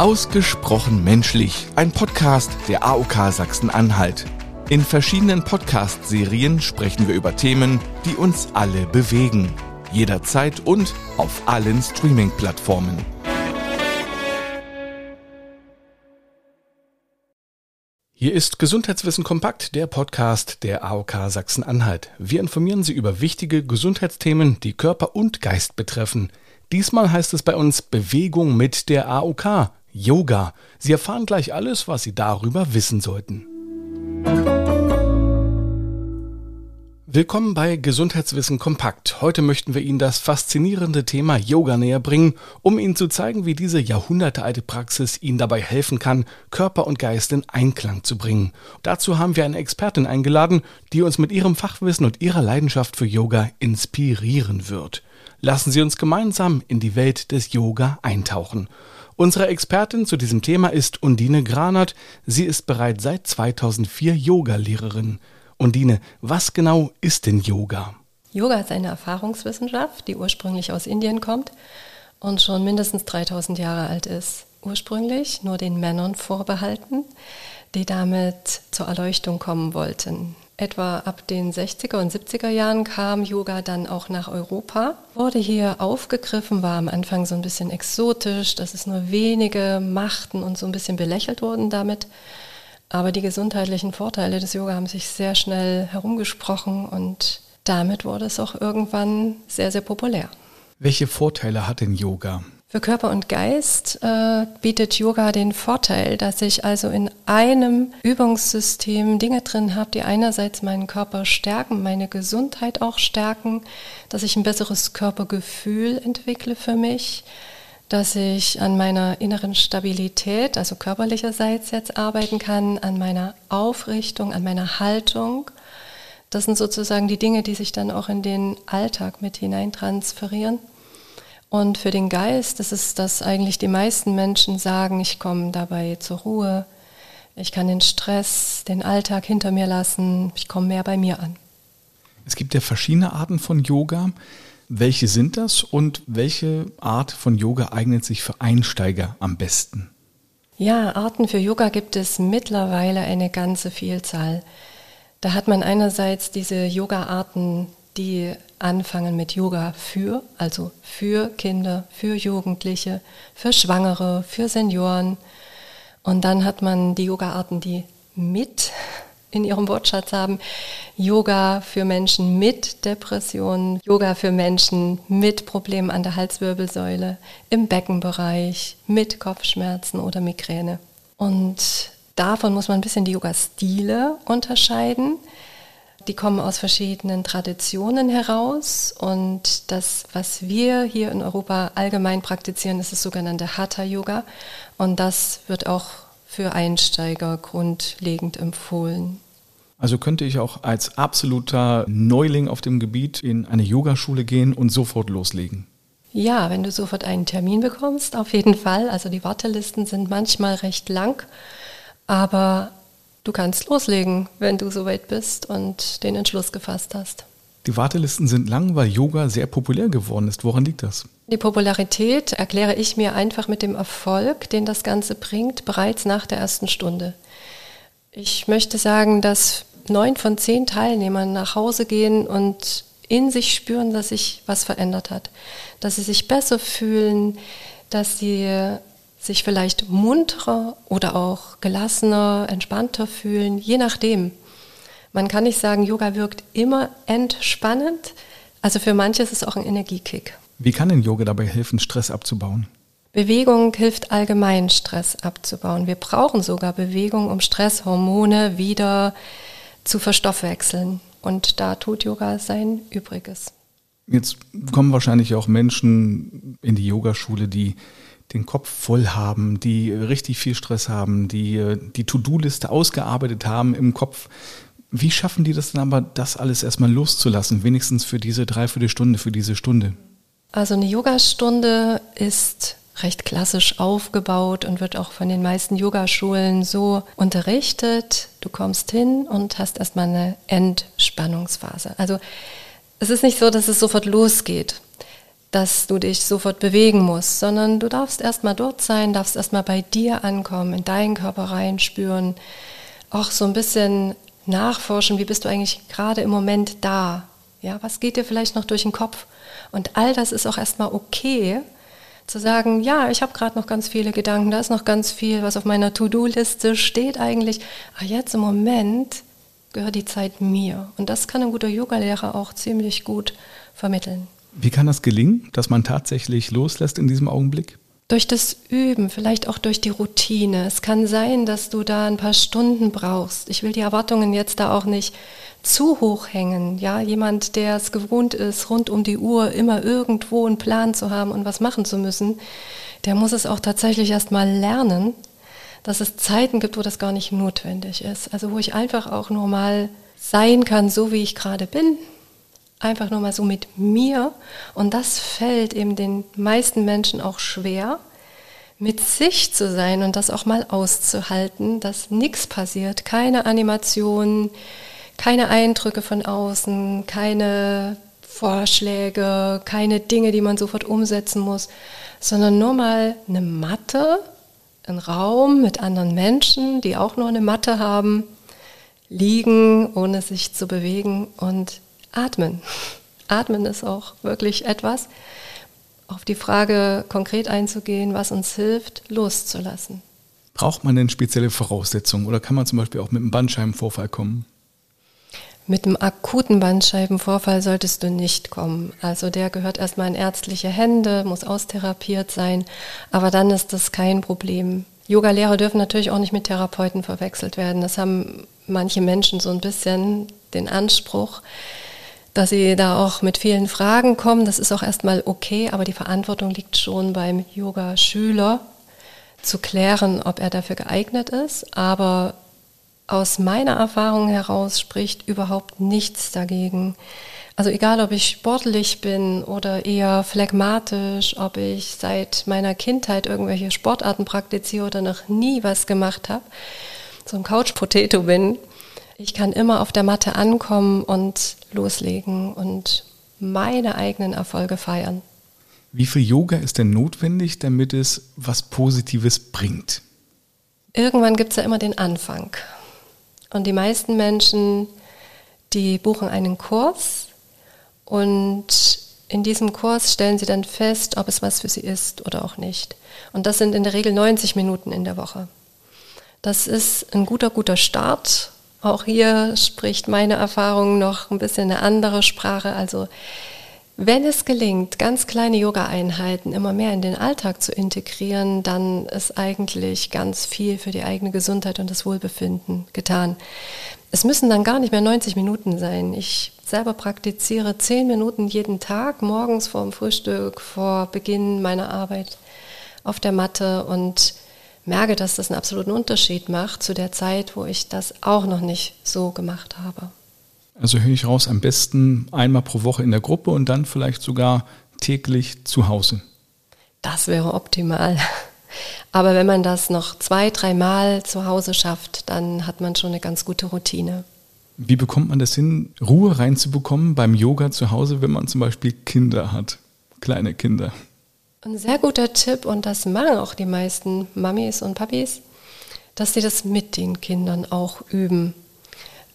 Ausgesprochen menschlich, ein Podcast der AOK Sachsen-Anhalt. In verschiedenen Podcast-Serien sprechen wir über Themen, die uns alle bewegen. Jederzeit und auf allen Streaming-Plattformen. Hier ist Gesundheitswissen kompakt, der Podcast der AOK Sachsen-Anhalt. Wir informieren Sie über wichtige Gesundheitsthemen, die Körper und Geist betreffen. Diesmal heißt es bei uns Bewegung mit der AOK, Yoga. Sie erfahren gleich alles, was Sie darüber wissen sollten. Willkommen bei Gesundheitswissen kompakt. Heute möchten wir Ihnen das faszinierende Thema Yoga näher bringen, um Ihnen zu zeigen, wie diese jahrhundertealte Praxis Ihnen dabei helfen kann, Körper und Geist in Einklang zu bringen. Dazu haben wir eine Expertin eingeladen, die uns mit ihrem Fachwissen und ihrer Leidenschaft für Yoga inspirieren wird. Lassen Sie uns gemeinsam in die Welt des Yoga eintauchen. Unsere Expertin zu diesem Thema ist Undine Granert. Sie ist bereits seit 2004 Yogalehrerin. Undine, was genau ist denn Yoga? Yoga ist eine Erfahrungswissenschaft, die ursprünglich aus Indien kommt und schon mindestens 3000 Jahre alt ist. Ursprünglich nur den Männern vorbehalten, die damit zur Erleuchtung kommen wollten. Etwa ab den 60er und 70er Jahren kam Yoga dann auch nach Europa, wurde hier aufgegriffen, war am Anfang so ein bisschen exotisch, dass es nur wenige machten und so ein bisschen belächelt wurden damit. Aber die gesundheitlichen Vorteile des Yoga haben sich sehr schnell herumgesprochen und damit wurde es auch irgendwann sehr, sehr populär. Welche Vorteile hat denn Yoga? Für Körper und Geist äh, bietet Yoga den Vorteil, dass ich also in einem Übungssystem Dinge drin habe, die einerseits meinen Körper stärken, meine Gesundheit auch stärken, dass ich ein besseres Körpergefühl entwickle für mich, dass ich an meiner inneren Stabilität, also körperlicherseits jetzt arbeiten kann, an meiner Aufrichtung, an meiner Haltung. Das sind sozusagen die Dinge, die sich dann auch in den Alltag mit hineintransferieren. Und für den Geist ist es, dass eigentlich die meisten Menschen sagen, ich komme dabei zur Ruhe, ich kann den Stress, den Alltag hinter mir lassen, ich komme mehr bei mir an. Es gibt ja verschiedene Arten von Yoga. Welche sind das und welche Art von Yoga eignet sich für Einsteiger am besten? Ja, Arten für Yoga gibt es mittlerweile eine ganze Vielzahl. Da hat man einerseits diese Yoga-Arten, die anfangen mit Yoga für, also für Kinder, für Jugendliche, für Schwangere, für Senioren. Und dann hat man die Yoga-Arten, die mit in ihrem Wortschatz haben. Yoga für Menschen mit Depressionen, Yoga für Menschen mit Problemen an der Halswirbelsäule, im Beckenbereich, mit Kopfschmerzen oder Migräne. Und davon muss man ein bisschen die Yoga-Stile unterscheiden. Die kommen aus verschiedenen Traditionen heraus und das, was wir hier in Europa allgemein praktizieren, ist das sogenannte Hatha-Yoga und das wird auch für Einsteiger grundlegend empfohlen. Also könnte ich auch als absoluter Neuling auf dem Gebiet in eine Yogaschule gehen und sofort loslegen? Ja, wenn du sofort einen Termin bekommst, auf jeden Fall. Also die Wartelisten sind manchmal recht lang, aber du kannst loslegen, wenn du soweit bist und den Entschluss gefasst hast. Die Wartelisten sind lang, weil Yoga sehr populär geworden ist. Woran liegt das? Die Popularität erkläre ich mir einfach mit dem Erfolg, den das Ganze bringt, bereits nach der ersten Stunde. Ich möchte sagen, dass neun von zehn Teilnehmern nach Hause gehen und in sich spüren, dass sich was verändert hat, dass sie sich besser fühlen, dass sie sich vielleicht munterer oder auch gelassener, entspannter fühlen, je nachdem. Man kann nicht sagen, Yoga wirkt immer entspannend. Also für manche ist es auch ein Energiekick. Wie kann denn Yoga dabei helfen, Stress abzubauen? Bewegung hilft allgemein, Stress abzubauen. Wir brauchen sogar Bewegung, um Stresshormone wieder zu verstoffwechseln. Und da tut Yoga sein Übriges. Jetzt kommen wahrscheinlich auch Menschen in die Yogaschule, die den Kopf voll haben, die richtig viel Stress haben, die die To-Do-Liste ausgearbeitet haben im Kopf. Wie schaffen die das dann aber, das alles erstmal loszulassen, wenigstens für diese Dreiviertelstunde, für diese Stunde? Also eine Yogastunde ist recht klassisch aufgebaut und wird auch von den meisten Yogaschulen so unterrichtet. Du kommst hin und hast erstmal eine Entspannungsphase. Also es ist nicht so, dass es sofort losgeht. Dass du dich sofort bewegen musst, sondern du darfst erstmal dort sein, darfst erstmal bei dir ankommen, in deinen Körper reinspüren, auch so ein bisschen nachforschen, wie bist du eigentlich gerade im Moment da? Ja, was geht dir vielleicht noch durch den Kopf? Und all das ist auch erstmal okay, zu sagen, ja, ich habe gerade noch ganz viele Gedanken, da ist noch ganz viel, was auf meiner To-Do-Liste steht eigentlich. Aber jetzt im Moment gehört die Zeit mir. Und das kann ein guter Yogalehrer auch ziemlich gut vermitteln. Wie kann das gelingen, dass man tatsächlich loslässt in diesem Augenblick? Durch das Üben, vielleicht auch durch die Routine. Es kann sein, dass du da ein paar Stunden brauchst. Ich will die Erwartungen jetzt da auch nicht zu hoch hängen. Ja, jemand, der es gewohnt ist, rund um die Uhr immer irgendwo einen Plan zu haben und was machen zu müssen, der muss es auch tatsächlich erst mal lernen, dass es Zeiten gibt, wo das gar nicht notwendig ist. Also wo ich einfach auch nur mal sein kann, so wie ich gerade bin, einfach nur mal so mit mir. Und das fällt eben den meisten Menschen auch schwer, mit sich zu sein und das auch mal auszuhalten, dass nichts passiert, keine Animationen, keine Eindrücke von außen, keine Vorschläge, keine Dinge, die man sofort umsetzen muss, sondern nur mal eine Matte, ein Raum mit anderen Menschen, die auch nur eine Matte haben, liegen, ohne sich zu bewegen und Atmen. Atmen ist auch wirklich etwas, auf die Frage konkret einzugehen, was uns hilft, loszulassen. Braucht man denn spezielle Voraussetzungen oder kann man zum Beispiel auch mit einem Bandscheibenvorfall kommen? Mit einem akuten Bandscheibenvorfall solltest du nicht kommen. Also der gehört erstmal in ärztliche Hände, muss austherapiert sein, aber dann ist das kein Problem. Yoga-Lehrer dürfen natürlich auch nicht mit Therapeuten verwechselt werden. Das haben manche Menschen so ein bisschen den Anspruch dass sie da auch mit vielen Fragen kommen. Das ist auch erstmal okay, aber die Verantwortung liegt schon beim Yoga-Schüler zu klären, ob er dafür geeignet ist. Aber aus meiner Erfahrung heraus spricht überhaupt nichts dagegen. Also egal, ob ich sportlich bin oder eher phlegmatisch, ob ich seit meiner Kindheit irgendwelche Sportarten praktiziere oder noch nie was gemacht habe, so ein Couch-Potato bin, ich kann immer auf der Matte ankommen und loslegen und meine eigenen Erfolge feiern. Wie viel Yoga ist denn notwendig, damit es was Positives bringt? Irgendwann gibt es ja immer den Anfang. Und die meisten Menschen, die buchen einen Kurs und in diesem Kurs stellen sie dann fest, ob es was für sie ist oder auch nicht. Und das sind in der Regel 90 Minuten in der Woche. Das ist ein guter, guter Start auch hier spricht meine Erfahrung noch ein bisschen eine andere Sprache. Also wenn es gelingt, ganz kleine Yoga-Einheiten immer mehr in den Alltag zu integrieren, dann ist eigentlich ganz viel für die eigene Gesundheit und das Wohlbefinden getan. Es müssen dann gar nicht mehr 90 Minuten sein. Ich selber praktiziere 10 Minuten jeden Tag, morgens vor dem Frühstück, vor Beginn meiner Arbeit auf der Matte und merke, dass das einen absoluten Unterschied macht zu der Zeit, wo ich das auch noch nicht so gemacht habe. Also höre ich raus, am besten einmal pro Woche in der Gruppe und dann vielleicht sogar täglich zu Hause. Das wäre optimal. Aber wenn man das noch zwei, dreimal zu Hause schafft, dann hat man schon eine ganz gute Routine. Wie bekommt man das hin, Ruhe reinzubekommen beim Yoga zu Hause, wenn man zum Beispiel Kinder hat, kleine Kinder? Ein sehr guter Tipp, und das machen auch die meisten Mamis und Papis, dass sie das mit den Kindern auch üben.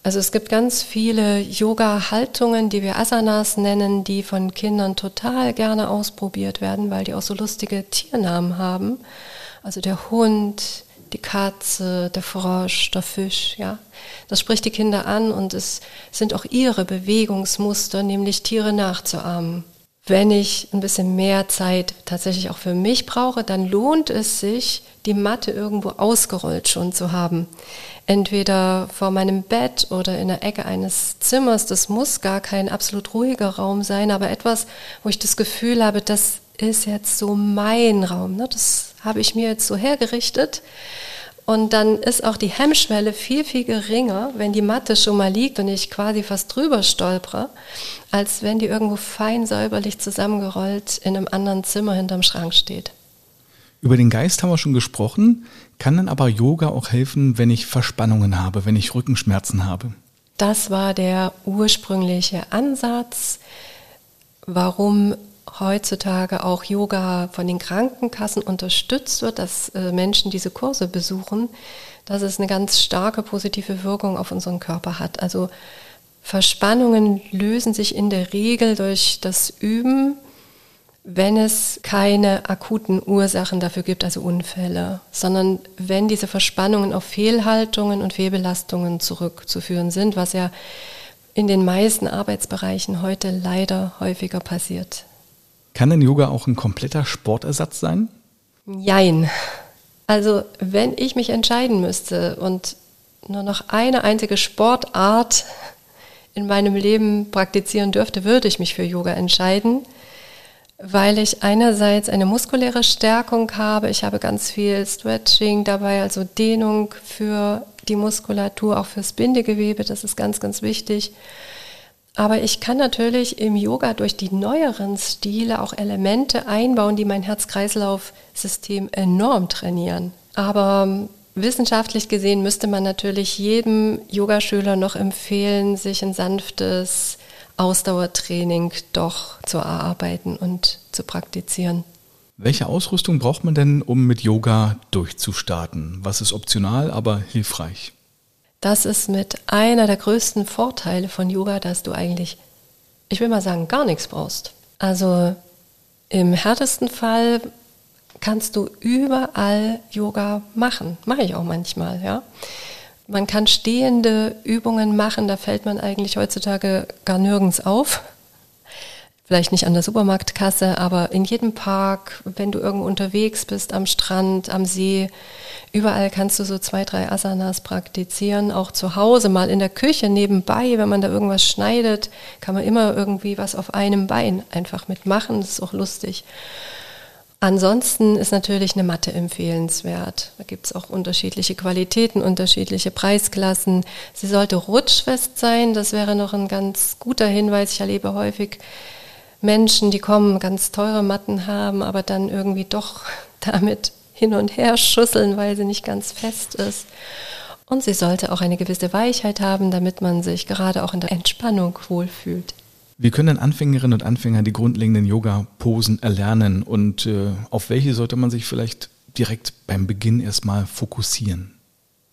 Also es gibt ganz viele Yoga-Haltungen, die wir Asanas nennen, die von Kindern total gerne ausprobiert werden, weil die auch so lustige Tiernamen haben. Also der Hund, die Katze, der Frosch, der Fisch, ja. Das spricht die Kinder an und es sind auch ihre Bewegungsmuster, nämlich Tiere nachzuahmen. Wenn ich ein bisschen mehr Zeit tatsächlich auch für mich brauche, dann lohnt es sich, die Matte irgendwo ausgerollt schon zu haben. Entweder vor meinem Bett oder in der Ecke eines Zimmers. Das muss gar kein absolut ruhiger Raum sein, aber etwas, wo ich das Gefühl habe, das ist jetzt so mein Raum. Ne? Das habe ich mir jetzt so hergerichtet. Und dann ist auch die Hemmschwelle viel, viel geringer, wenn die Matte schon mal liegt und ich quasi fast drüber stolpere, als wenn die irgendwo fein säuberlich zusammengerollt in einem anderen Zimmer hinterm Schrank steht. Über den Geist haben wir schon gesprochen. Kann dann aber Yoga auch helfen, wenn ich Verspannungen habe, wenn ich Rückenschmerzen habe? Das war der ursprüngliche Ansatz, warum heutzutage auch Yoga von den Krankenkassen unterstützt wird, dass äh, Menschen diese Kurse besuchen, dass es eine ganz starke positive Wirkung auf unseren Körper hat. Also Verspannungen lösen sich in der Regel durch das Üben, wenn es keine akuten Ursachen dafür gibt, also Unfälle, sondern wenn diese Verspannungen auf Fehlhaltungen und Fehlbelastungen zurückzuführen sind, was ja in den meisten Arbeitsbereichen heute leider häufiger passiert. Kann denn Yoga auch ein kompletter Sportersatz sein? Jein. Also wenn ich mich entscheiden müsste und nur noch eine einzige Sportart in meinem Leben praktizieren dürfte, würde ich mich für Yoga entscheiden, weil ich einerseits eine muskuläre Stärkung habe, ich habe ganz viel Stretching dabei, also Dehnung für die Muskulatur, auch fürs Bindegewebe, das ist ganz, ganz wichtig. Aber ich kann natürlich im Yoga durch die neueren Stile auch Elemente einbauen, die mein Herz-Kreislauf-System enorm trainieren. Aber ähm, wissenschaftlich gesehen müsste man natürlich jedem Yogaschüler noch empfehlen, sich ein sanftes Ausdauertraining doch zu erarbeiten und zu praktizieren. Welche Ausrüstung braucht man denn, um mit Yoga durchzustarten? Was ist optional, aber hilfreich? Das ist mit einer der größten Vorteile von Yoga, dass du eigentlich, ich will mal sagen, gar nichts brauchst. Also im härtesten Fall kannst du überall Yoga machen. Mache ich auch manchmal, ja. Man kann stehende Übungen machen, da fällt man eigentlich heutzutage gar nirgends auf vielleicht nicht an der Supermarktkasse, aber in jedem Park, wenn du irgendwo unterwegs bist, am Strand, am See, überall kannst du so zwei, drei Asanas praktizieren. Auch zu Hause, mal in der Küche nebenbei, wenn man da irgendwas schneidet, kann man immer irgendwie was auf einem Bein einfach mitmachen. Das ist auch lustig. Ansonsten ist natürlich eine Matte empfehlenswert. Da gibt es auch unterschiedliche Qualitäten, unterschiedliche Preisklassen. Sie sollte rutschfest sein, das wäre noch ein ganz guter Hinweis. Ich erlebe häufig, Menschen, die kommen, ganz teure Matten haben, aber dann irgendwie doch damit hin und her schusseln, weil sie nicht ganz fest ist. Und sie sollte auch eine gewisse Weichheit haben, damit man sich gerade auch in der Entspannung wohlfühlt. Wie können Anfängerinnen und Anfänger die grundlegenden Yoga-Posen erlernen und äh, auf welche sollte man sich vielleicht direkt beim Beginn erstmal fokussieren?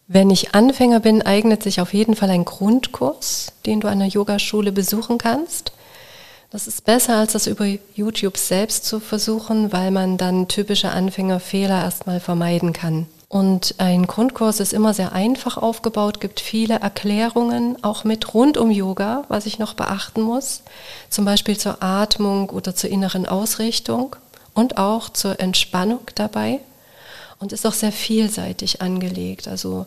Wenn ich Anfänger bin, eignet sich auf jeden Fall ein Grundkurs, den du an der Yogaschule besuchen kannst. Das ist besser, als das über YouTube selbst zu versuchen, weil man dann typische Anfängerfehler erstmal vermeiden kann. Und ein Grundkurs ist immer sehr einfach aufgebaut, gibt viele Erklärungen, auch mit rund um Yoga, was ich noch beachten muss, zum Beispiel zur Atmung oder zur inneren Ausrichtung und auch zur Entspannung dabei und ist auch sehr vielseitig angelegt. Also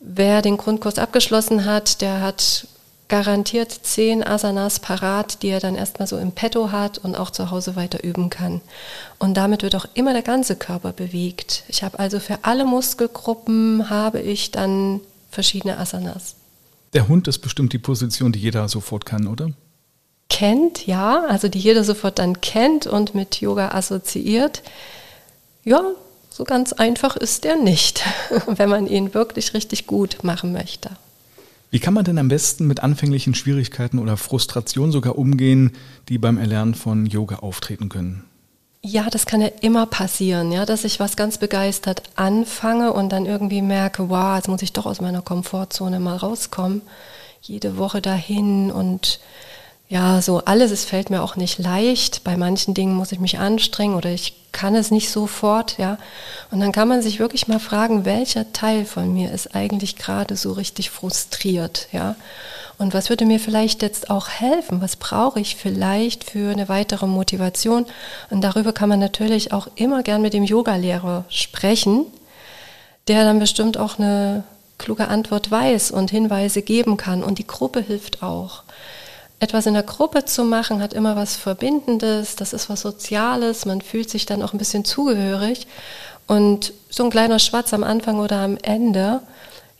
wer den Grundkurs abgeschlossen hat, der hat garantiert zehn Asanas parat, die er dann erstmal so im Petto hat und auch zu Hause weiter üben kann. Und damit wird auch immer der ganze Körper bewegt. Ich habe also für alle Muskelgruppen habe ich dann verschiedene Asanas. Der Hund ist bestimmt die Position, die jeder sofort kann, oder? Kennt, ja, also die jeder sofort dann kennt und mit Yoga assoziiert. Ja, so ganz einfach ist der nicht, wenn man ihn wirklich richtig gut machen möchte. Wie kann man denn am besten mit anfänglichen Schwierigkeiten oder Frustration sogar umgehen, die beim Erlernen von Yoga auftreten können? Ja, das kann ja immer passieren, ja, dass ich was ganz begeistert anfange und dann irgendwie merke, wow, jetzt muss ich doch aus meiner Komfortzone mal rauskommen. Jede Woche dahin und ja, so alles, es fällt mir auch nicht leicht. Bei manchen Dingen muss ich mich anstrengen oder ich kann es nicht sofort, ja. Und dann kann man sich wirklich mal fragen, welcher Teil von mir ist eigentlich gerade so richtig frustriert, ja. Und was würde mir vielleicht jetzt auch helfen? Was brauche ich vielleicht für eine weitere Motivation? Und darüber kann man natürlich auch immer gern mit dem Yogalehrer sprechen, der dann bestimmt auch eine kluge Antwort weiß und Hinweise geben kann. Und die Gruppe hilft auch etwas in der Gruppe zu machen, hat immer was Verbindendes, das ist was Soziales, man fühlt sich dann auch ein bisschen zugehörig. Und so ein kleiner Schwatz am Anfang oder am Ende,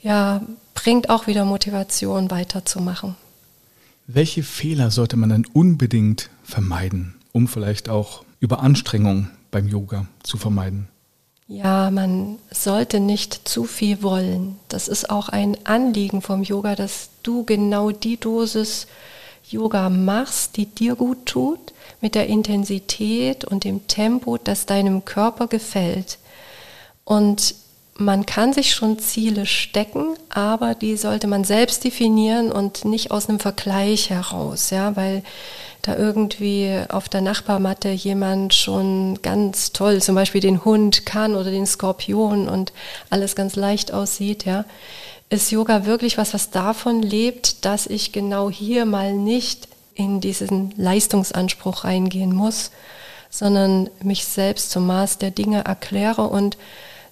ja, bringt auch wieder Motivation weiterzumachen. Welche Fehler sollte man denn unbedingt vermeiden, um vielleicht auch Überanstrengung beim Yoga zu vermeiden? Ja, man sollte nicht zu viel wollen. Das ist auch ein Anliegen vom Yoga, dass du genau die Dosis Yoga machst, die dir gut tut, mit der Intensität und dem Tempo, das deinem Körper gefällt. Und man kann sich schon Ziele stecken, aber die sollte man selbst definieren und nicht aus einem Vergleich heraus, ja, weil da irgendwie auf der Nachbarmatte jemand schon ganz toll, zum Beispiel den Hund kann oder den Skorpion und alles ganz leicht aussieht, ja, ist Yoga wirklich was, was davon lebt, dass ich genau hier mal nicht in diesen Leistungsanspruch reingehen muss, sondern mich selbst zum Maß der Dinge erkläre und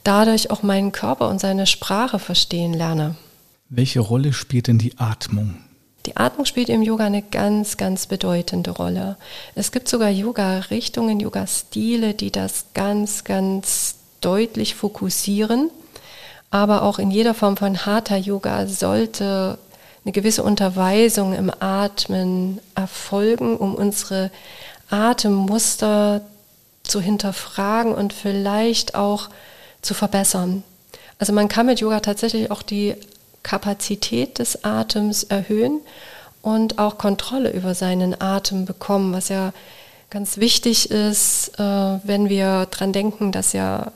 dadurch auch meinen Körper und seine Sprache verstehen lerne. Welche Rolle spielt denn die Atmung? Die Atmung spielt im Yoga eine ganz, ganz bedeutende Rolle. Es gibt sogar Yoga-Richtungen, Yoga-Stile, die das ganz, ganz deutlich fokussieren. Aber auch in jeder Form von Hatha-Yoga sollte eine gewisse Unterweisung im Atmen erfolgen, um unsere Atemmuster zu hinterfragen und vielleicht auch zu verbessern. Also man kann mit Yoga tatsächlich auch die Kapazität des Atems erhöhen und auch Kontrolle über seinen Atem bekommen, was ja ganz wichtig ist, äh, wenn wir daran denken, dass ja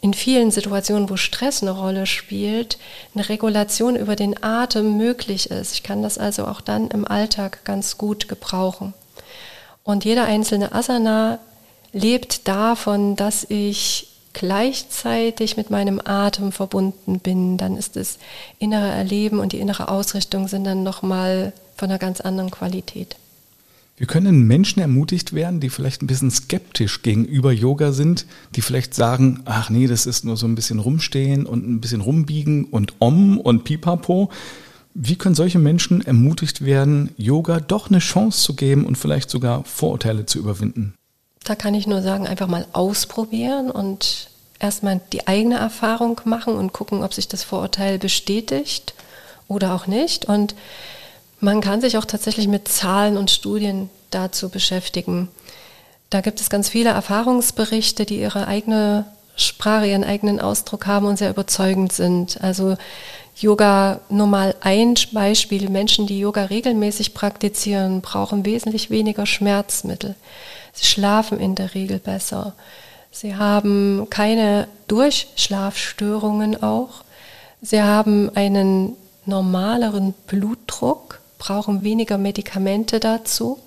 in vielen Situationen, wo Stress eine Rolle spielt, eine Regulation über den Atem möglich ist. Ich kann das also auch dann im Alltag ganz gut gebrauchen. Und jeder einzelne Asana lebt davon, dass ich gleichzeitig mit meinem Atem verbunden bin, dann ist das innere Erleben und die innere Ausrichtung sind dann nochmal von einer ganz anderen Qualität. Wir können Menschen ermutigt werden, die vielleicht ein bisschen skeptisch gegenüber Yoga sind, die vielleicht sagen, ach nee, das ist nur so ein bisschen rumstehen und ein bisschen rumbiegen und om und pipapo. Wie können solche Menschen ermutigt werden, Yoga doch eine Chance zu geben und vielleicht sogar Vorurteile zu überwinden? Da kann ich nur sagen, einfach mal ausprobieren und erstmal die eigene Erfahrung machen und gucken, ob sich das Vorurteil bestätigt oder auch nicht. Und man kann sich auch tatsächlich mit Zahlen und Studien dazu beschäftigen. Da gibt es ganz viele Erfahrungsberichte, die ihre eigene Sprache, ihren eigenen Ausdruck haben und sehr überzeugend sind. Also Yoga, nur mal ein Beispiel, Menschen, die Yoga regelmäßig praktizieren, brauchen wesentlich weniger Schmerzmittel. Sie schlafen in der Regel besser. Sie haben keine Durchschlafstörungen auch. Sie haben einen normaleren Blutdruck, brauchen weniger Medikamente dazu.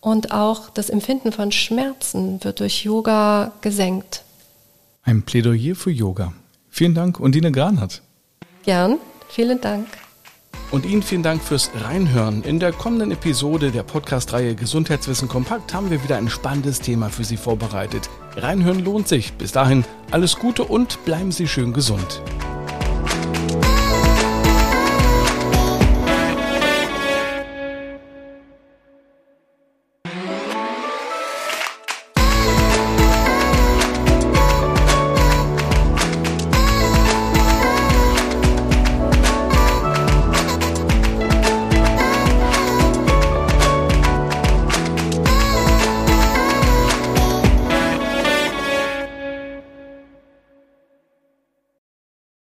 Und auch das Empfinden von Schmerzen wird durch Yoga gesenkt. Ein Plädoyer für Yoga. Vielen Dank, Undine Granert. Gern, vielen Dank. Und Ihnen vielen Dank fürs Reinhören. In der kommenden Episode der Podcast-Reihe Gesundheitswissen kompakt haben wir wieder ein spannendes Thema für Sie vorbereitet. Reinhören lohnt sich. Bis dahin alles Gute und bleiben Sie schön gesund.